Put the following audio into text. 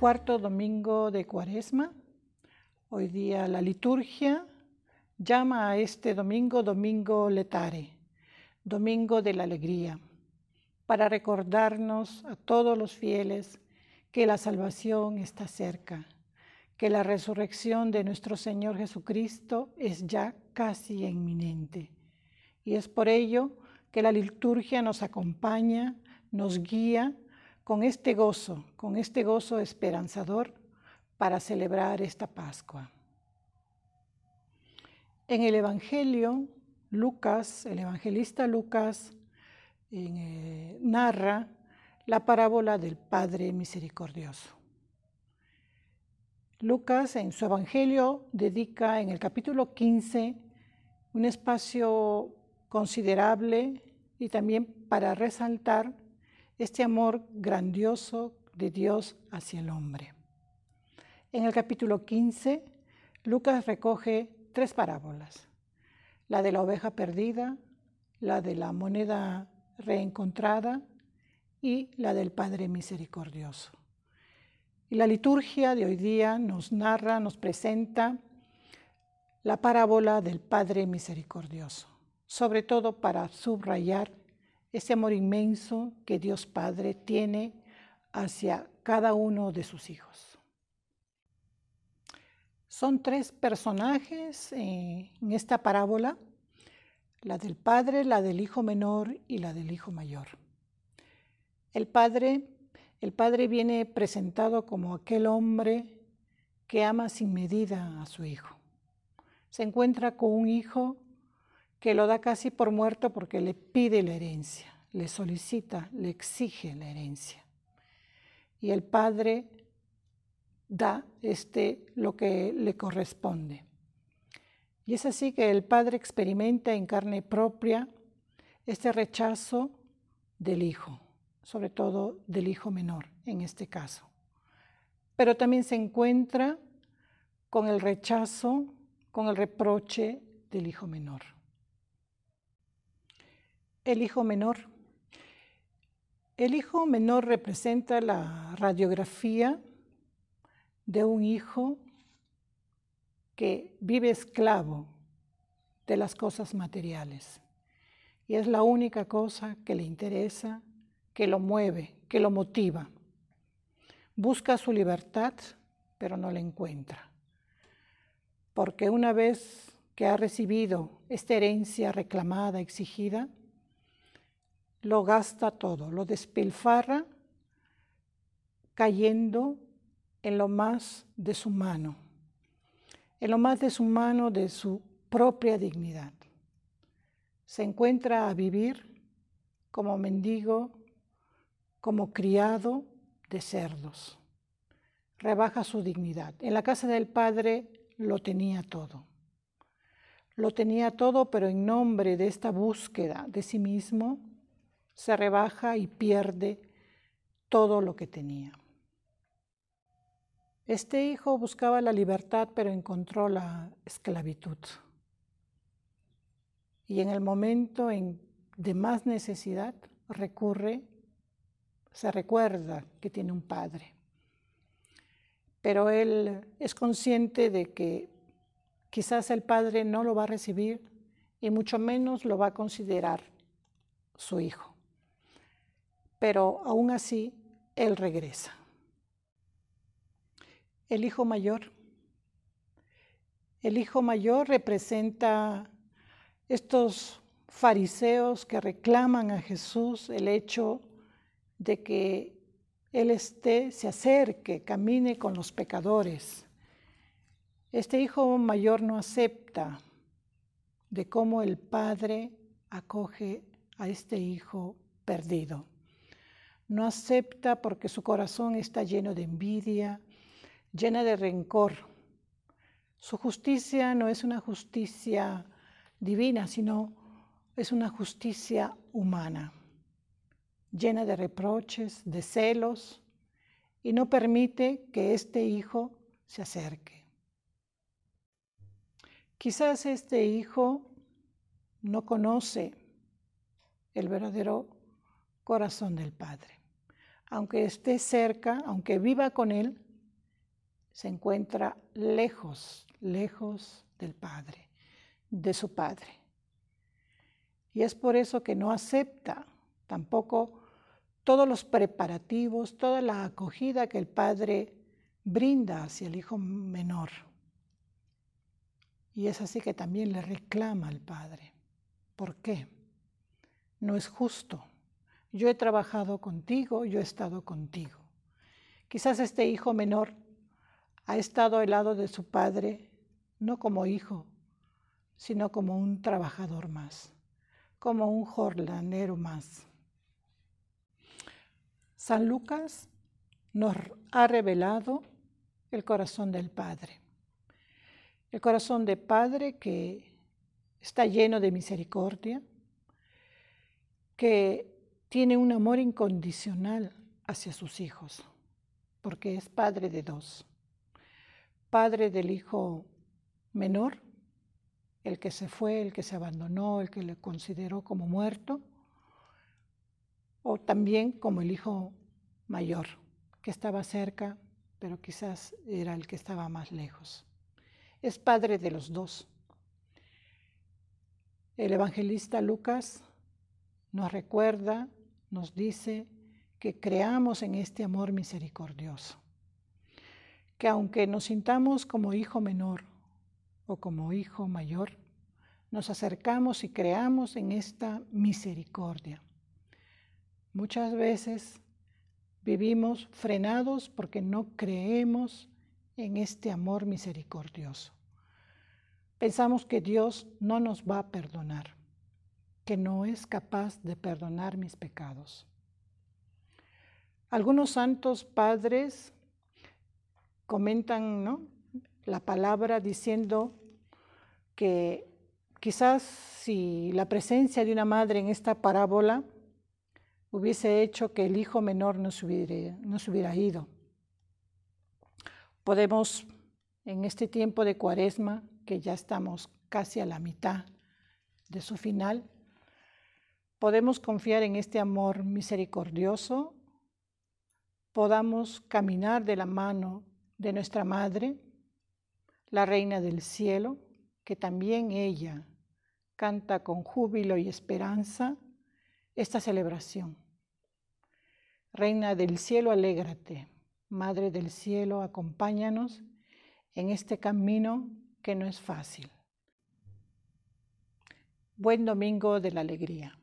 cuarto domingo de Cuaresma. Hoy día la liturgia llama a este domingo Domingo Letare, Domingo de la Alegría, para recordarnos a todos los fieles que la salvación está cerca, que la resurrección de nuestro Señor Jesucristo es ya casi inminente. Y es por ello que la liturgia nos acompaña, nos guía con este gozo, con este gozo esperanzador para celebrar esta Pascua. En el Evangelio, Lucas, el evangelista Lucas, eh, narra la parábola del Padre Misericordioso. Lucas en su Evangelio dedica en el capítulo 15 un espacio considerable y también para resaltar este amor grandioso de Dios hacia el hombre. En el capítulo 15, Lucas recoge tres parábolas, la de la oveja perdida, la de la moneda reencontrada y la del Padre Misericordioso. Y la liturgia de hoy día nos narra, nos presenta la parábola del Padre Misericordioso, sobre todo para subrayar ese amor inmenso que Dios Padre tiene hacia cada uno de sus hijos. Son tres personajes eh, en esta parábola, la del Padre, la del Hijo menor y la del Hijo mayor. El Padre, el Padre viene presentado como aquel hombre que ama sin medida a su Hijo. Se encuentra con un hijo que lo da casi por muerto porque le pide la herencia, le solicita, le exige la herencia. Y el padre da este lo que le corresponde. Y es así que el padre experimenta en carne propia este rechazo del hijo, sobre todo del hijo menor en este caso. Pero también se encuentra con el rechazo, con el reproche del hijo menor el hijo menor. El hijo menor representa la radiografía de un hijo que vive esclavo de las cosas materiales. Y es la única cosa que le interesa, que lo mueve, que lo motiva. Busca su libertad, pero no la encuentra. Porque una vez que ha recibido esta herencia reclamada, exigida, lo gasta todo, lo despilfarra cayendo en lo más de su mano, en lo más de su mano de su propia dignidad. Se encuentra a vivir como mendigo, como criado de cerdos. Rebaja su dignidad. En la casa del Padre lo tenía todo. Lo tenía todo, pero en nombre de esta búsqueda de sí mismo, se rebaja y pierde todo lo que tenía. Este hijo buscaba la libertad, pero encontró la esclavitud. Y en el momento de más necesidad recurre, se recuerda que tiene un padre. Pero él es consciente de que quizás el padre no lo va a recibir y mucho menos lo va a considerar su hijo pero aún así Él regresa. El hijo mayor. El hijo mayor representa estos fariseos que reclaman a Jesús el hecho de que Él esté, se acerque, camine con los pecadores. Este hijo mayor no acepta de cómo el padre acoge a este hijo perdido no acepta porque su corazón está lleno de envidia, llena de rencor. Su justicia no es una justicia divina, sino es una justicia humana, llena de reproches, de celos, y no permite que este hijo se acerque. Quizás este hijo no conoce el verdadero corazón del Padre aunque esté cerca, aunque viva con Él, se encuentra lejos, lejos del Padre, de su Padre. Y es por eso que no acepta tampoco todos los preparativos, toda la acogida que el Padre brinda hacia el hijo menor. Y es así que también le reclama al Padre. ¿Por qué? No es justo. Yo he trabajado contigo, yo he estado contigo. Quizás este hijo menor ha estado al lado de su padre no como hijo, sino como un trabajador más, como un jornalero más. San Lucas nos ha revelado el corazón del Padre. El corazón del Padre que está lleno de misericordia, que tiene un amor incondicional hacia sus hijos, porque es Padre de dos. Padre del hijo menor, el que se fue, el que se abandonó, el que le consideró como muerto, o también como el hijo mayor, que estaba cerca, pero quizás era el que estaba más lejos. Es padre de los dos. El evangelista Lucas nos recuerda, nos dice que creamos en este amor misericordioso, que aunque nos sintamos como hijo menor o como hijo mayor, nos acercamos y creamos en esta misericordia. Muchas veces vivimos frenados porque no creemos en este amor misericordioso. Pensamos que Dios no nos va a perdonar, que no es capaz de perdonar mis pecados. Algunos santos padres comentan ¿no? la palabra diciendo que quizás si la presencia de una madre en esta parábola hubiese hecho que el hijo menor no se hubiera, no se hubiera ido. Podemos, en este tiempo de cuaresma, que ya estamos casi a la mitad de su final, podemos confiar en este amor misericordioso, podamos caminar de la mano de nuestra Madre, la Reina del Cielo, que también ella canta con júbilo y esperanza esta celebración. Reina del cielo, alégrate. Madre del cielo, acompáñanos en este camino que no es fácil. Buen domingo de la alegría.